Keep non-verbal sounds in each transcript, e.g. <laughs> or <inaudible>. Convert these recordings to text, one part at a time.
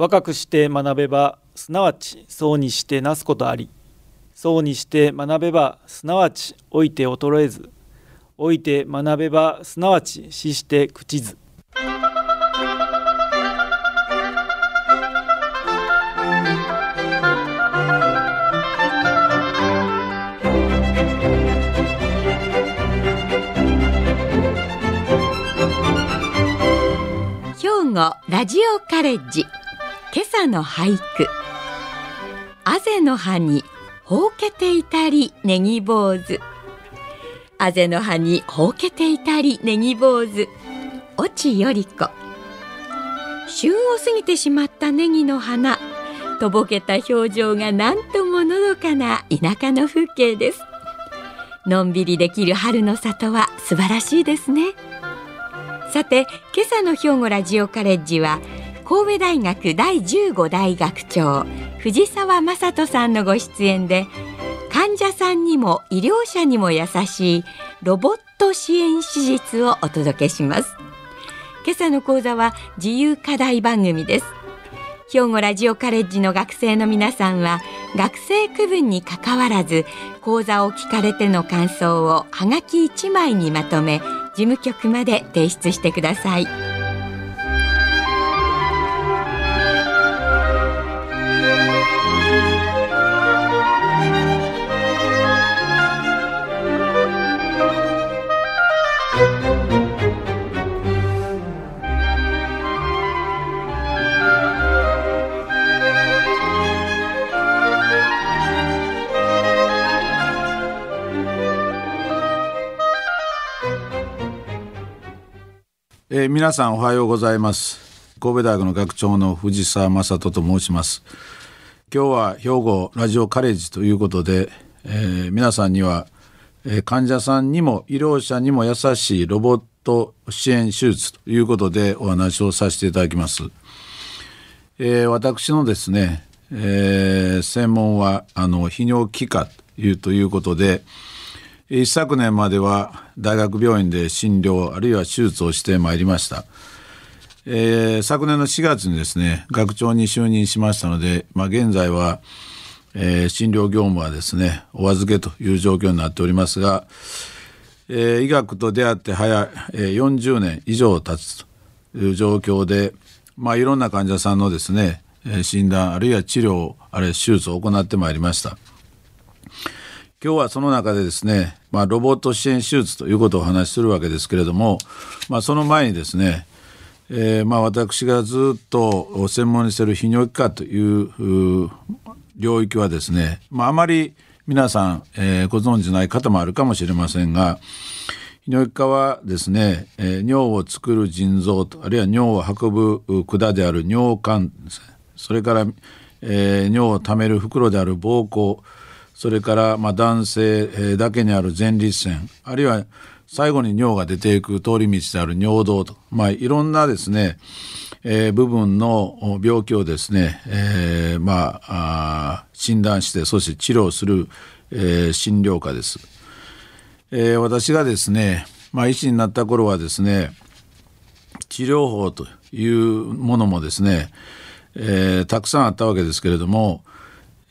若くして学べばすなわちそうにしてなすことあり。そうにして学べばすなわち老いて衰えず。老いて学べばすなわち死して朽ちず。兵庫ラジオカレッジ。今朝の俳句。あぜの葉にほうけていたりネギ坊主。あぜの葉にほうけていたりネギ坊主。越智より子旬を過ぎてしまったネギの花。とぼけた表情がなんとものどかな田舎の風景です。のんびりできる春の里は素晴らしいですね。さて今朝の兵庫ラジオカレッジは神戸大学第15代学長藤沢雅人さんのご出演で患者さんにも医療者にも優しいロボット支援手術をお届けします。今朝の講座は自由課題番組です。兵庫ラジオカレッジの学生の皆さんは学生区分にかかわらず講座を聞かれての感想をはがき1枚にまとめ事務局まで提出してください。えー、皆さんおはようございます。神戸大学の学長の藤沢正人と申します。今日は兵庫ラジオカレッジということで、えー、皆さんには、えー、患者さんにも医療者にも優しいロボット支援手術ということでお話をさせていただきます、えー、私のですね、えー、専門はあの泌尿器科というということで、一昨年までは大学病院で診療あるいは手術をしてまいりました、えー、昨年の4月にですね学長に就任しましたので、まあ、現在は、えー、診療業務はですねお預けという状況になっておりますが、えー、医学と出会って早い、えー、40年以上経つという状況で、まあ、いろんな患者さんのですね診断あるいは治療あるいは手術を行ってまいりました。今日はその中でですね、まあ、ロボット支援手術ということをお話しするわけですけれども、まあ、その前にですね、えー、まあ私がずっと専門にしている泌尿器科という領域はですね、まあ、あまり皆さん、えー、ご存知ない方もあるかもしれませんが泌尿器科はですね、えー、尿を作る腎臓とあるいは尿を運ぶ管である尿管ね。それから、えー、尿をためる袋である膀胱それからまあ男性だけにある前立腺あるいは最後に尿が出ていく通り道である尿道と、まあ、いろんなですね、えー、部分の病気をですね、えー、まあ診断してそして治療する、えー、診療科です。えー、私がですね、まあ、医師になった頃はですね治療法というものもですね、えー、たくさんあったわけですけれども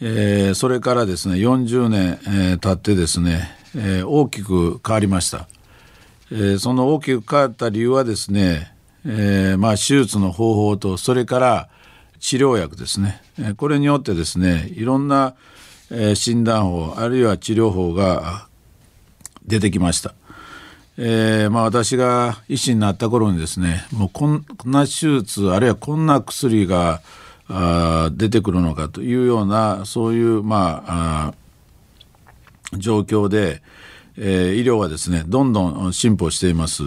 えー、それからですね40年、えー、経ってですね、えー、大きく変わりました、えー、その大きく変わった理由はですね、えーまあ、手術の方法とそれから治療薬ですね、えー、これによってですねいろんな、えー、診断法あるいは治療法が出てきました。えーまあ、私が医師になった頃にですねもうこんな手術あるいはこんな薬があ出てくるのかというようなそういうまあ状況で、えー、医療はですねどんどん進歩しています。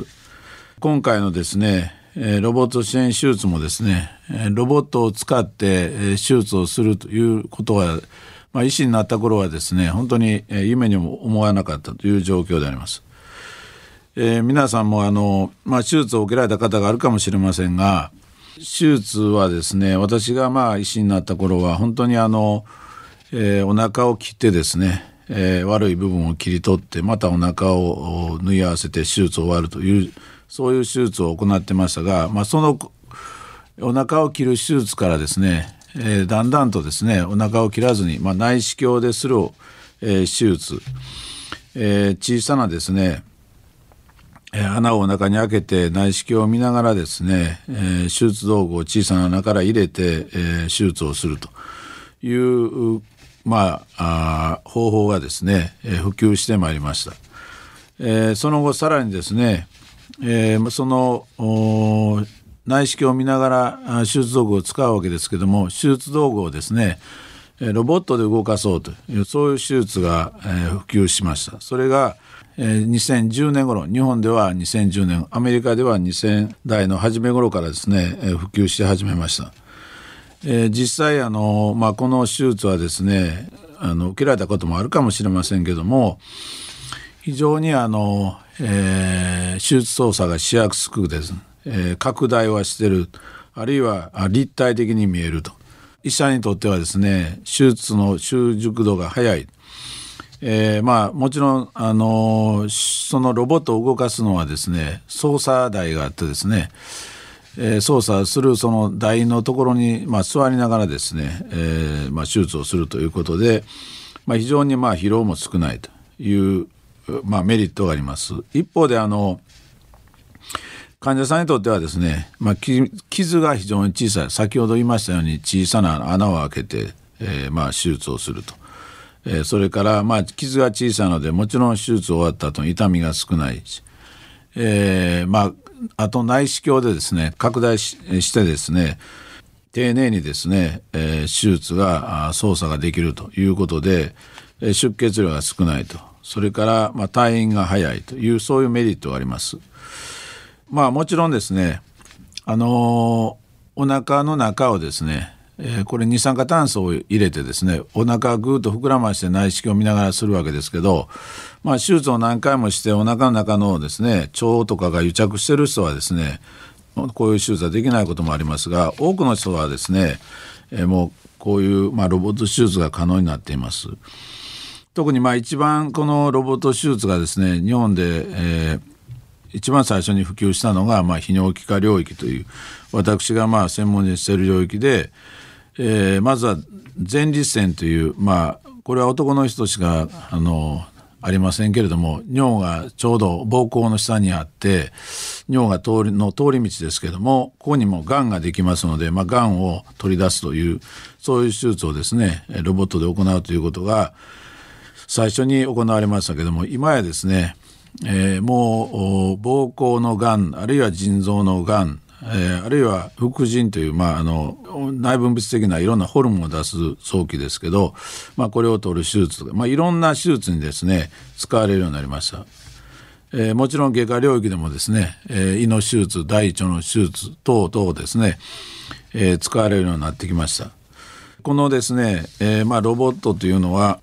今回のですねロボット支援手術もですねロボットを使って手術をするということは、まあ、医師になった頃はですね本当に夢にも思わなかったという状況であります。えー、皆さんもあの、まあ、手術を受けられた方があるかもしれませんが手術はですね私がまあ医師になった頃は本当にあの、えー、お腹を切ってですね、えー、悪い部分を切り取ってまたお腹を縫い合わせて手術を終わるというそういう手術を行ってましたが、まあ、その、お腹を切る手術からですね、えー、だんだんとですねお腹を切らずに、まあ、内視鏡でする、え、手術、え、小さなですね穴をお腹に開けて内視鏡を見ながらですね、えー、手術道具を小さな穴から入れて、えー、手術をするという、まあ、あ方法がですね、えー、普及してまいりました。えー、その後さらにですね、えー、その内視鏡を見ながら手術道具を使うわけですけども手術道具をですねロボットで動かそうというそういう手術が、えー、普及しましたそれがえ、2010年頃日本では2010年アメリカでは2000代の初め頃からですね、え、普及し始めました、え、実際あの、まあ、この手術はですねあの受けられたこともあるかもしれませんけども非常にあの、えー、手術操作がしやすくですね、えー、拡大はしてるあるいは立体的に見えると。医者にとってはですね手術の習熟度が早い。えー、まあもちろん、あの、そのロボットを動かすのはですね操作台があってですね、えー、操作するその台のところに、まあ、座りながらですね、えーまあ、手術をするということで、まあ、非常にまあ疲労も少ないという、まあ、メリットがあります。一方であの患者さんにとってはですね、まあ、傷が非常に小さい先ほど言いましたように小さな穴を開けて、えーまあ、手術をすると。えー、それからまあ傷が小さいのでもちろん手術終わった後痛みが少ないし、えー、まああと内視鏡でですね拡大してですね丁寧にですね、えー、手術が操作ができるということで、出血量が少ないとそれから、まあ、退院が早いというそういうメリットがあります。まあもちろんですねあのー、お腹の中をですねえー、これ二酸化炭素を入れてですねお腹ぐーっと膨らまして内視鏡を見ながらするわけですけど、まあ、手術を何回もしてお腹の中のですね腸とかが癒着してる人はですねこういう手術はできないこともありますが多くの人はですね、えー、もうこういう、まあ、ロボット手術が可能になっています。特にまあ一番このロボット手術がですね日本で、えー、一番最初に普及したのが、まあ、泌尿器科領域という私がまあ専門にしている領域で、えー、まずは前立腺というまあこれは男の人しかあのありませんけれども尿がちょうど膀胱の下にあって尿が通りの通り道ですけどもここにもがんができますので、まあ、がんを取り出すというそういう手術をですねロボットで行うということが最初に行われましたけども今やですね、えー、もう膀胱のがんあるいは腎臓のがんえー、あるいは副腎という、まあ、あの内分泌的ないろんなホルモンを出す早期ですけど、まあ、これを取る手術とか、まあ、いろんな手術にですね使われるようになりました。えー、もちろん外科領域でもですね、えー、胃の手術大腸の手術等々ですね、えー、使われるようになってきました。このですね、えまあ、ロボットというのは、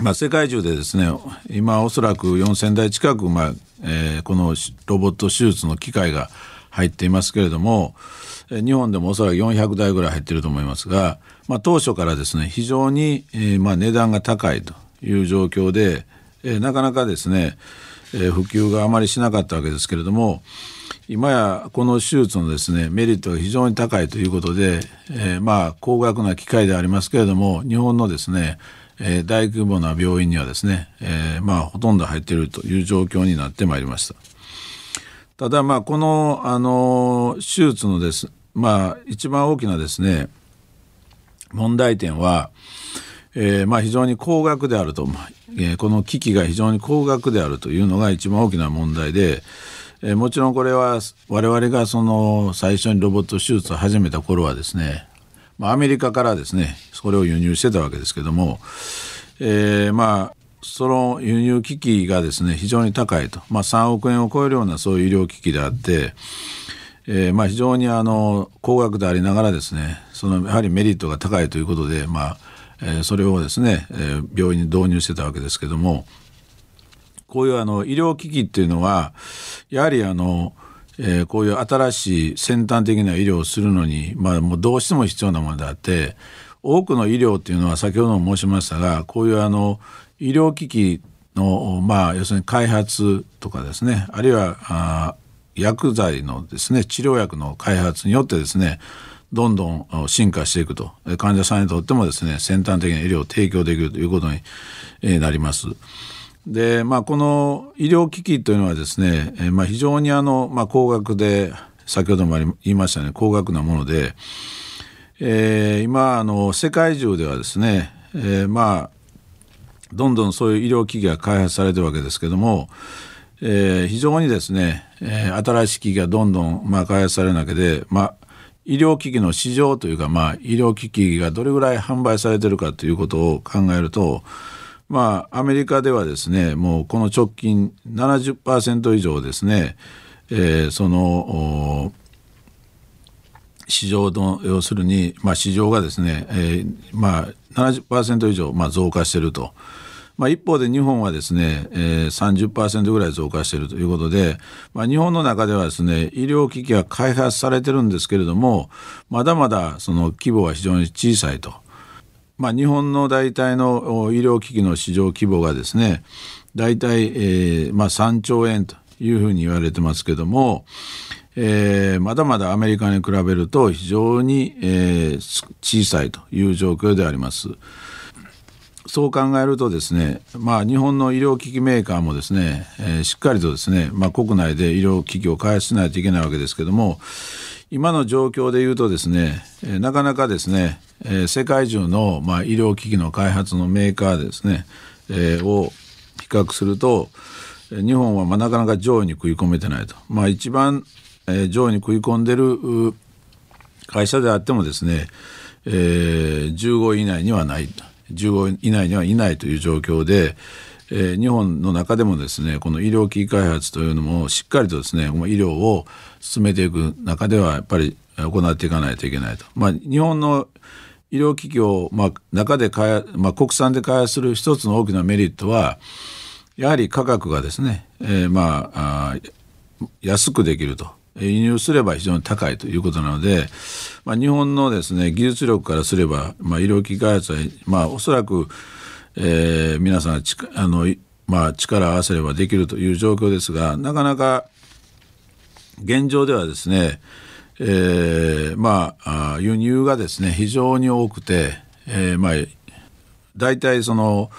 まあ、世界中でですね今おそらく4,000台近く、まあえ、このロボット手術の機械が入っていますけれども日本でもおそらく400台ぐらい入っていると思いますが、まあ、当初からですね非常に、えー、まあ値段が高いという状況で、えー、なかなかですね、えー、普及があまりしなかったわけですけれども今やこの手術のですねメリットが非常に高いということで、え、まあ高額な機械でありますけれども日本のですねえ、大規模な病院にはですね、えー、まあほとんど入っているという状況になってまいりました。ただまあこのあの手術のですまあ一番大きなですね問題点は、えー、まあ非常に高額であると、えー、この機器が非常に高額であるというのが一番大きな問題で、えー、もちろんこれは我々がその最初にロボット手術を始めた頃はですね、まあ、アメリカからですねそれを輸入してたわけですけども、えー、まあその輸入機器がですね非常に高いと、まあ、3億円を超えるようなそういう医療機器であって、えー、まあ非常にあの高額でありながらですねそのやはりメリットが高いということで、まあえ、それをですね、えー、病院に導入してたわけですけどもこういうあの医療機器っていうのはやはりあのえー、こういう新しい先端的な医療をするのに、まあ、もうどうしても必要なものであって多くの医療っていうのは先ほども申しましたがこういうあの医療機器の、まあ、要するに開発とかですねあるいはあ薬剤のですね治療薬の開発によってですねどんどん進化していくと患者さんにとってもですね先端的な医療を提供できるということになります。でまあこの医療機器というのはですね、まあ、非常にあの、まあ、高額で先ほども言いましたね高額なもので、えー、今あの世界中ではですね、えー、まあどんどんそういう医療機器が開発されてるわけですけども、えー、非常にですね、えー、新しい機器がどんどん、まあ、開発されるわけで、まあ、医療機器の市場というか、まあ、医療機器がどれぐらい販売されてるかということを考えると、まあ、アメリカではですねもうこの直近70%以上ですね、えー、その市場の要するに、まあ、市場がですね、えーまあ、70%以上、まあ、増加していると。まあ、一方で日本はですね、えー、30%ぐらい増加しているということで、まあ、日本の中ではですね医療機器が開発されてるんですけれどもまだまだその規模は非常に小さいと。まあ、日本の大体の医療機器の市場規模がですね大体、えーまあ、3兆円というふうに言われてますけども、えー、まだまだアメリカに比べると非常に、えー、小さいという状況であります。そう考えるとですね、まあ、日本の医療機器メーカーもですね、えー、しっかりとですね、まあ、国内で医療機器を開発しないといけないわけですけども今の状況でいうとですね、えー、なかなかですね、えー、世界中の、まあ、医療機器の開発のメーカーですね、えー、を比較すると日本はまあなかなか上位に食い込めてないと。まあ、一番、えー、上位に食い込んでる会社であってもですね、えー、15位以内にはない15位以内にはいないという状況で、えー、日本の中でもですねこの医療機器開発というのもしっかりとですね医療を進めていく中ではやっぱり行っていかないといけないと。まあ、日本の医療機器を、まあ、中で開、まあ、国産で開発する一つの大きなメリットはやはり価格がですね、えー、まあ安くできると輸入すれば非常に高いということなので、まあ、日本のですね技術力からすれば、まあ、医療機器開発は、まあ、おそらく、えー、皆さんあの、まあ、力を合わせればできるという状況ですがなかなか現状ではですね、えー、まあ輸入がですね非常に多くて、えー、まあ大体その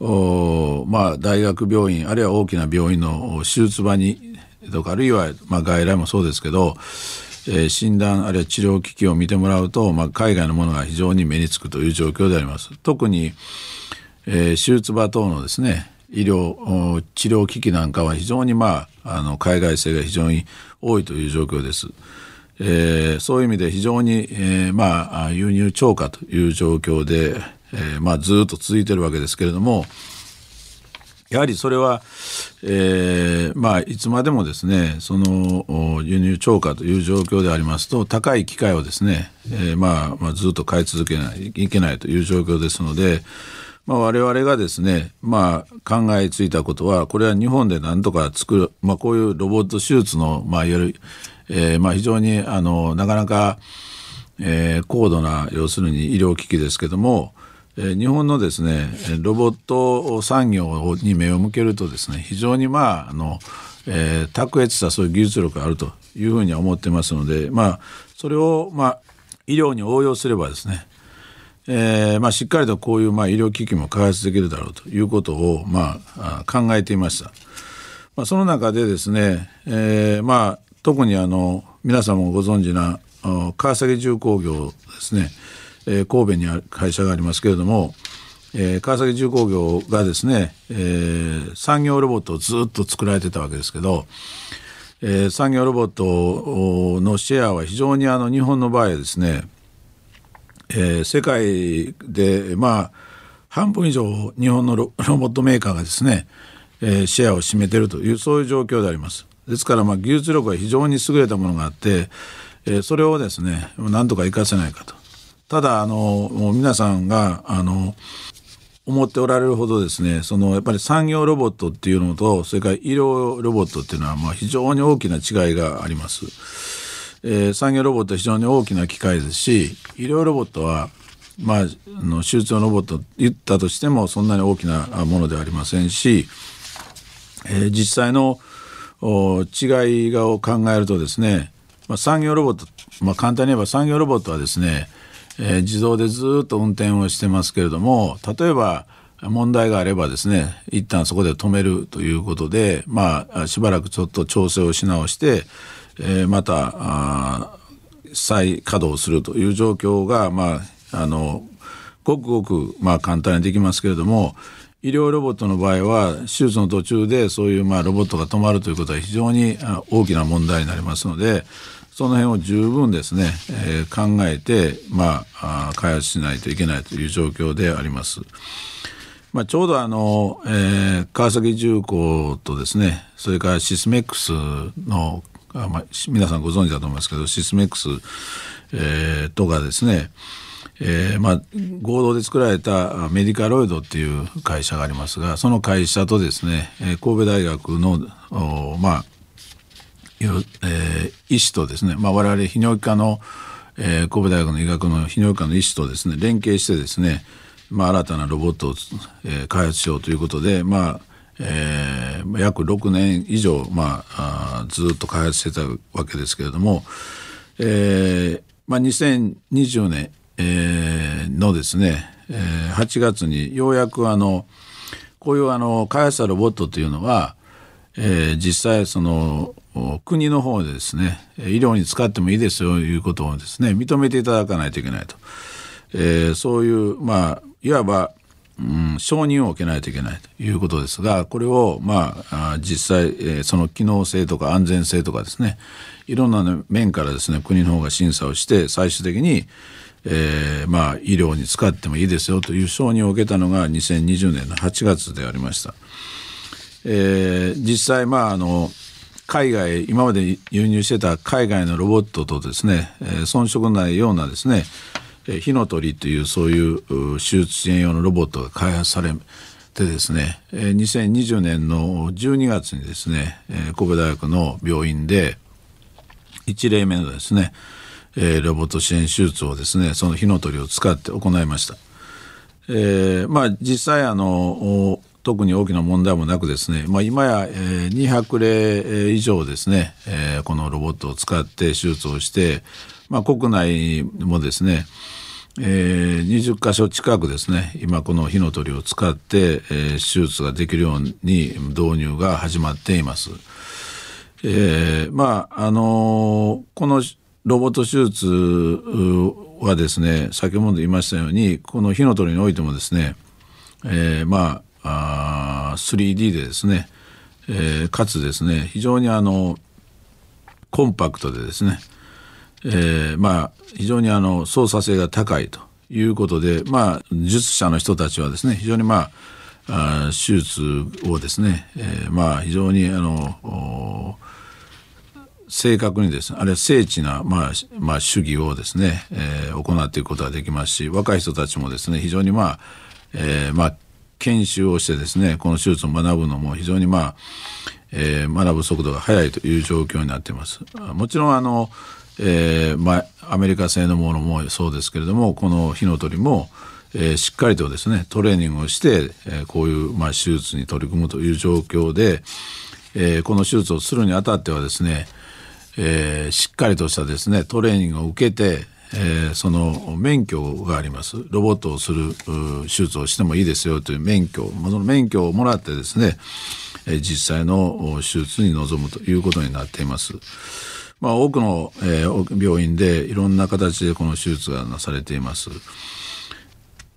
おまあ大学病院あるいは大きな病院の手術場にとかあるいはまあ外来もそうですけど、えー、診断あるいは治療機器を見てもらうと、まあ、海外のものが非常に目につくという状況であります。特に、えー、手術場等のですね医療治療機器なんかは非常にまああの海外製が非常に多いという状況です。えー、そういう意味で非常に、えー、まあ輸入超過という状況で、えー、まあずっと続いてるわけですけれどもやはりそれは、えー、まあいつまでもですねその輸入超過という状況でありますと高い機械をですね、えー、まあ、まあずっと買い続けないいけないという状況ですので。まあ、我々がですね、まあ、考えついたことはこれは日本で何とか作る、まあ、こういうロボット手術の、まあ、いわゆる、えーまあ、非常にあのなかなか、えー、高度な要するに医療機器ですけども、日本のですねロボット産業に目を向けるとですね非常にまああの、えー、卓越したそういう技術力があるというふうには思ってますので、まあ、それを、まあ、医療に応用すればですねえーまあ、しっかりとこういう、まあ、医療機器も開発できるだろうということを、まあ、考えていました。まあ、その中でですね、えーまあ、特にあの皆さんもご存知な川崎重工業ですね、えー、神戸にある会社がありますけれども、えー、川崎重工業がですね、えー、産業ロボットをずっと作られてたわけですけど、えー、産業ロボットのシェアは非常にあの日本の場合ですねえー、世界でまあ半分以上日本の <laughs> ロボットメーカーがですね、えー、シェアを占めてるというそういう状況であります。ですからまあ技術力は非常に優れたものがあって、えー、それをですねなんとか活かせないかと。ただあのもう皆さんがあの思っておられるほどですねそのやっぱり産業ロボットっていうのとそれから医療ロボットっていうのはまあ非常に大きな違いがあります。えー、産業ロボットは非常に大きな機械ですし医療ロボットはまあ、あの手術用ロボット言ったとしてもそんなに大きなものではありませんし、えー、実際の違いがを考えるとですね、まあ、産業ロボット、まあ、簡単に言えば産業ロボットはですね、えー、自動でずっと運転をしてますけれども例えば問題があればですね一旦そこで止めるということで、まあ、しばらくちょっと調整をし直して、えー、また再稼働するという状況が、まあ、あのごくごく、まあ、簡単にできますけれども医療ロボットの場合は手術の途中でそういうまあロボットが止まるということは非常に大きな問題になりますのでその辺を十分ですね、えー、考えて、まあ、開発しないといけないという状況であります。まあ、ちょうどあの、えー、川崎重工とですねそれからシスメックスのあ、まあ、皆さんご存知だと思いますけどシスメックス、えー、とかですねえーまあ、合同で作られたメディカロイドっていう会社がありますがその会社とですね、え神戸大学のまあえー、医師とですね、まあ、我々泌尿器科の、えー、神戸大学の医学の泌尿器科の医師とですね連携してですね、まあ、新たなロボットを、えー、開発しようということで、まあえー、約6年以上、まあ、あずっと開発してたわけですけれども、えーまあ、2020年えー、のですね、えー、8月にようやくあのこういうあの開発したロボットというのは、えー、実際その国の方でですね医療に使ってもいいですよということをですね認めていただかないといけないと、えー、そういうまあいわば、うん、承認を受けないといけないということですがこれをまあ実際、その機能性とか安全性とかですねいろんな面からですね国の方が審査をして最終的にえー、まあ医療に使ってもいいですよという承認を受けたのが2020年の8月でありました。えー、実際まああの海外今まで輸入してた海外のロボットとですね、えー、遜色ないようなですね火の鳥というそういう手術支援用のロボットが開発されてですね2020年の12月にですね神戸大学の病院で1例目のですねえー、ロボット支援手術をですねその火の鳥を使って行いました。えー、まあ実際あの特に大きな問題もなくですね、まあ、今や、えー、200例以上ですね、えー、このロボットを使って手術をして、まあ、国内もですね、えー、20箇所近くですね今この火の鳥を使って、えー、手術ができるように導入が始まっています。えー、まああのー、このロボット手術はですね先ほど言いましたようにこの火の鳥においてもですね、えー、まああ 3D でですね、えー、かつですね非常にあのコンパクトでですね、えー、まあ非常にあの操作性が高いということでまあ術者の人たちはですね非常にまああ手術をですね、えー、まあ非常にあの正確にですねあるいは精緻な、まあまあ、主義をですね、えー、行っていくことができますし若い人たちもですね非常にまあ、えー、まあ研修をしてですねこの手術を学ぶのも非常にまあ、えー、学ぶ速度が速いという状況になっています。もちろんあの、えーまあ、アメリカ製のものもそうですけれどもこの火の鳥も、えー、しっかりとですねトレーニングをして、え、こういう、まあ、手術に取り組むという状況で、え、この手術をするにあたってはですねえー、しっかりとしたですねトレーニングを受けて、えー、その免許がありますロボットをする手術をしてもいいですよという免許その免許をもらってですね、えー、実際の手術に臨むということになっています。まあ、多くの、えー、病院でいろんな形でこの手術がなされています。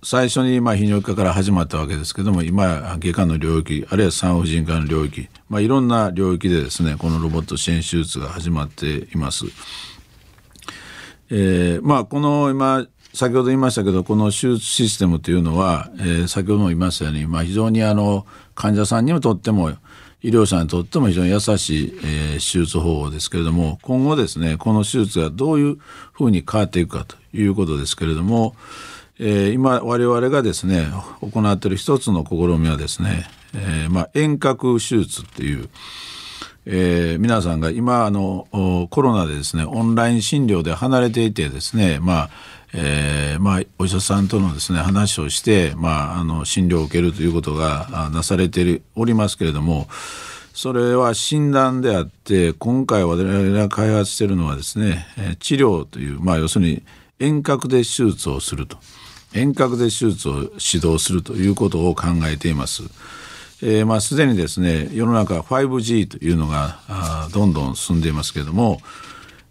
最初にま泌尿器科から始まったわけですけども今や外科の領域あるいは産婦人科の領域、まあ、いろんな領域でですねこのロボット支援手術が始まっています。えー、まあこの今先ほど言いましたけどこの手術システムというのは、えー、先ほども言いましたように、まあ、非常にあの患者さんにとっても医療者にとっても非常に優しい、えー、手術方法ですけれども今後ですねこの手術がどういうふうに変わっていくかということですけれども、えー、今我々がですね行っている一つの試みはですね、えーまあ、遠隔手術っていう、えー、皆さんが今あのコロナでですねオンライン診療で離れていてですねまあえーまあ、お医者さんとのですね話をして、まあ、あの診療を受けるということがなされておりますけれどもそれは診断であって今回我々が開発しているのはですね治療という、まあ、要するに遠隔で手術をすると遠隔で手術を指導するということを考えています。えー、まあすでにですね世の中 5G というのがあどんどん進んでいますけれども、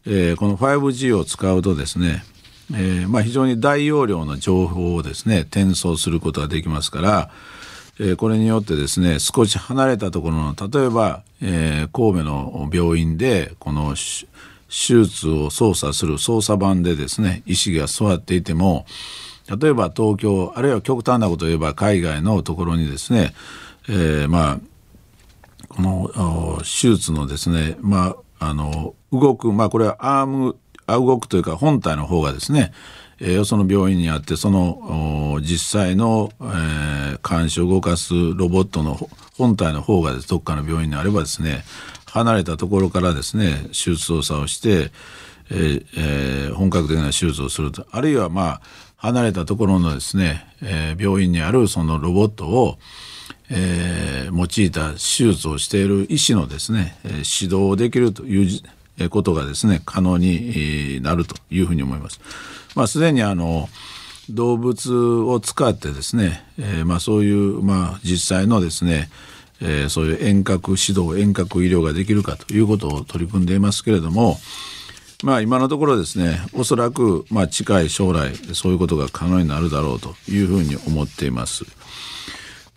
えー、この 5G を使うとですね、えーまあ、非常に大容量の情報をですね転送することができますからえー、これによってですね少し離れたところの例えば、えー、神戸の病院でこの手術を操作する操作盤でですね医師が座っていても例えば東京あるいは極端なことを言えば海外のところにですね、えー、まあこの手術のですねまああの動くまあこれはアーム動くというか本体の方がですねえー、よその病院にあってその実際の、えー、監視を動かすロボットの本体の方がどっかの病院にあればですね離れたところからですね手術操作をして、えーえー、本格的な手術をすると。あるいはまあ離れたところのですね、えー、病院にあるそのロボットをえー、用いた手術をしている医師のですね、えー、指導できるということがですね可能になるというふうに思います。まあ、すでにあの動物を使ってですね、えー、まあそういう、まあ、実際のですね、えー、そういう遠隔指導遠隔医療ができるかということを取り組んでいますけれども、まあ、今のところですねおそらくまあ近い将来そういうことが可能になるだろうというふうに思っています。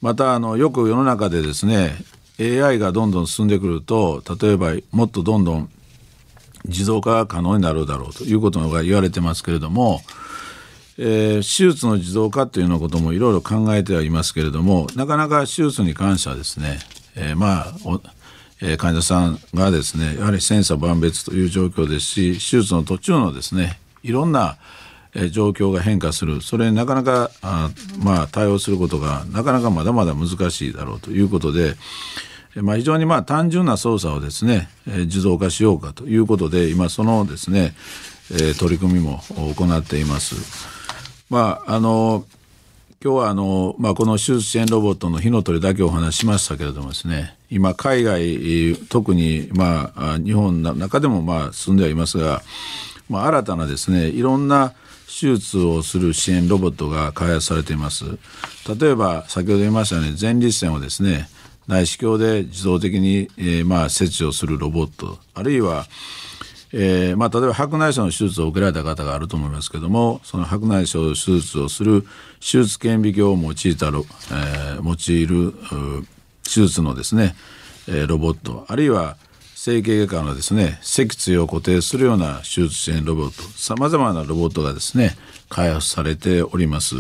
またあのよく世の中でですね AI がどんどん進んでくると例えばもっとどんどん自動化が可能になるだろうということが言われてますけれども、えー、手術の自動化というようなこともいろいろ考えてはいますけれどもなかなか手術に関してはですね、えー、まあえ、患者さんがですねやはり千差万別という状況ですし手術の途中のですねいろんな状況が変化するそれになかなかあ、まあ、対応することがなかなかまだまだ難しいだろうということで、まあ、非常にまあ単純な操作をですね、え、自動化しようかということで今そのですね、え、取り組みも行っています。まああの今日はあの、まあ、この手術支援ロボットの火の鳥だけお話ししましたけれどもですね今海外特に、まあ、日本の中でもまあ進んではいますが、まあ、新たなですねいろんな手術をする支援ロボットが開発されています。例えば先ほど言いましたように前立腺をですね内視鏡で自動的に、えー、まあ切除するロボットあるいは、えーまあ、例えば白内障の手術を受けられた方があると思いますけどもその白内障手術をする手術顕微鏡を用いたロ、えー、用いる手術のですね、え、ロボットあるいは整形外科のですね脊椎を固定するような手術支援ロボットさまざまなロボットがですね開発されております。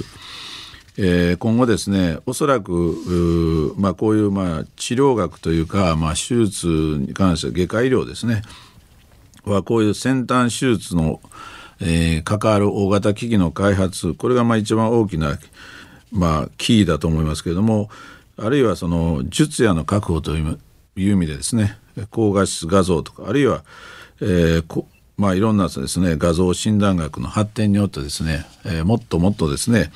えー、今後ですねおそらくまあ、こういうまあ治療学というか、まあ、手術に関しては外科医療ですねはこういう先端手術の、えー、関わる大型機器の開発これがまあ一番大きな、まあ、キーだと思いますけれどもあるいはその術野の確保という意味でですね高画質画像とかあるいは、えーまあ、いろんなですね画像診断学の発展によってですね、えー、もっともっとですね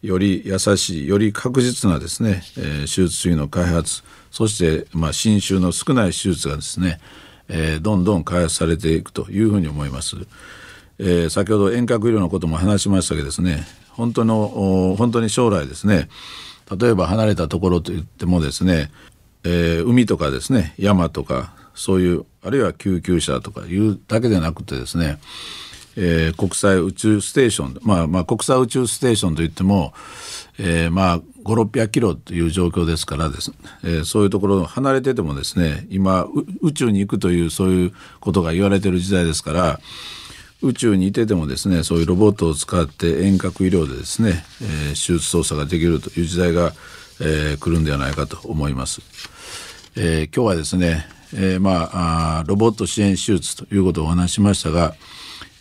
より優しいより確実なですね、えー、手術水の開発そして、まあ、侵襲の少ない手術がですね、えー、どんどん開発されていくというふうに思います。えー、先ほど遠隔医療のことも話しましたけどですね本当の本当に将来ですね例えば離れたところといってもですね、えー、海とかですね山とかそういうあるいは救急車とかいうだけでなくてですねえー、国際宇宙ステーション、まあ、まあ国際宇宙ステーションといっても、えー、まあ5600キロという状況ですからです、えー、そういうところ離れててもですね今宇宙に行くというそういうことが言われてる時代ですから宇宙にいててもですねそういうロボットを使って遠隔医療でですね、えー、手術操作ができるという時代が、えー、来るんではないかと思います。えー、今日はですね、えー、まあロボット支援手術ということをお話しましたが、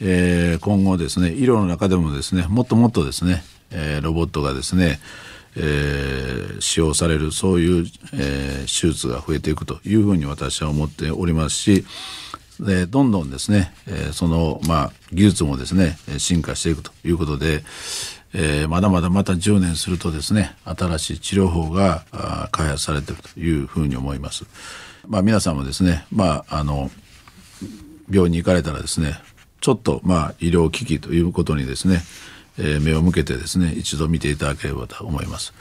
えー、今後ですね医療の中でもですねもっともっとですね、え、ロボットがですね、え、使用されるそういう、え、手術が増えていくというふうに私は思っておりますしでどんどんですね、え、その、まあ、技術もですね進化していくということで、えー、まだまだまた10年するとですね新しい治療法が開発されているというふうに思います。まあ、皆さんもですね、まあ、あの病院に行かれたらですねちょっとまあ医療機器ということにですね、えー、目を向けてですね一度見ていただければと思います。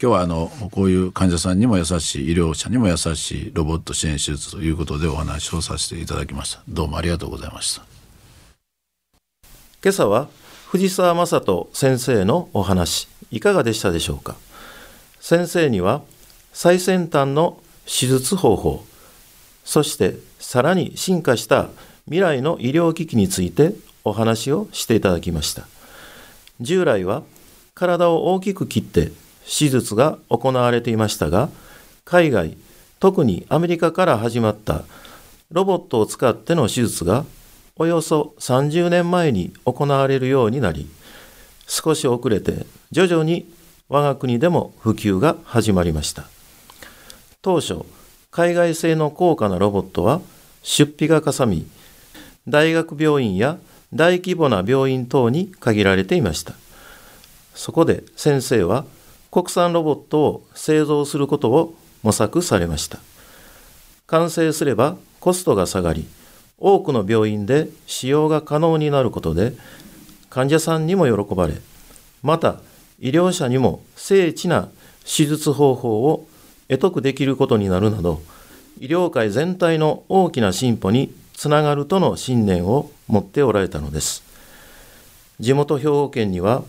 今日はあのこういう患者さんにも優しい医療者にも優しいロボット支援手術ということでお話をさせていただきましたどうもありがとうございました今朝は藤沢正人先生のお話いかがでしたでしょうか？先生には最先端の手術方法そしてさらに進化した未来の医療機器についてお話をしていただきました。従来は体を大きく切って手術が行われていましたが海外特にアメリカから始まったロボットを使っての手術がおよそ30年前に行われるようになり少し遅れて徐々に我が国でも普及が始まりました。当初海外製の高価なロボットは出費がかさみ大学病院や大規模な病院等に限られていました。そこで先生は国産ロボットを製造することを模索されました。完成すればコストが下がり多くの病院で使用が可能になることで患者さんにも喜ばれまた医療者にも精緻な手術方法を得得できることになるなど医療界全体の大きな進歩につながるとの信念を持っておられたのです。地元兵庫県には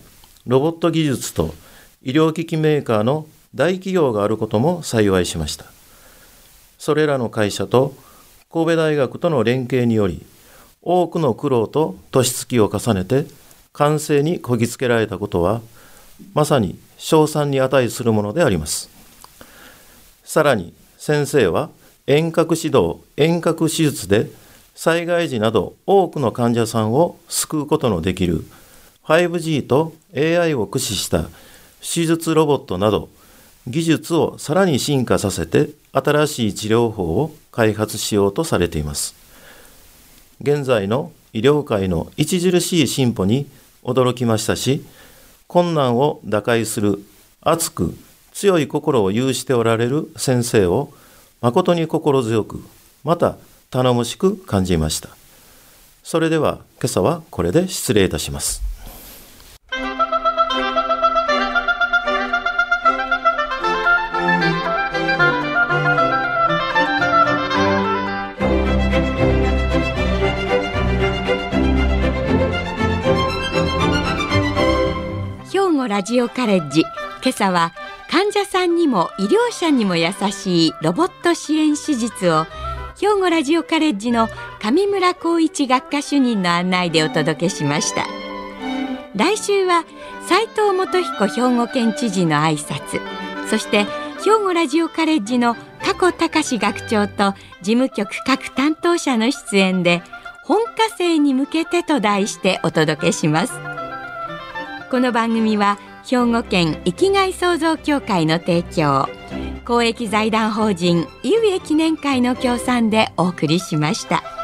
ロボット技術と医療機器メーカーの大企業があることも幸いしました。それらの会社と神戸大学との連携により多くの苦労と年月を重ねて完成にこぎつけられたことはまさに賞賛に値するものであります。さらに先生は遠隔指導遠隔手術で災害時など多くの患者さんを救うことのできる 5G と AI を駆使した手術ロボットなど技術をさらに進化させて新しい治療法を開発しようとされています。現在の医療界の著しい進歩に驚きましたし困難を打開する熱く強い心を有しておられる先生を誠に心強くまた頼もしく感じました。それでは今朝はこれで失礼いたします。ラジオカレッジ今朝は患者さんにも医療者にも優しいロボット支援手術を兵庫ラジオカレッジの上村光一学科主任の案内でお届けしました。来週は斉藤元彦兵庫県知事の挨拶。そして兵庫ラジオカレッジの加古隆学長と事務局各担当者の出演で本科生に向けてと題してお届けします。この番組は兵庫県生きがい創造協会の提供公益財団法人井上記念会の協賛でお送りしました。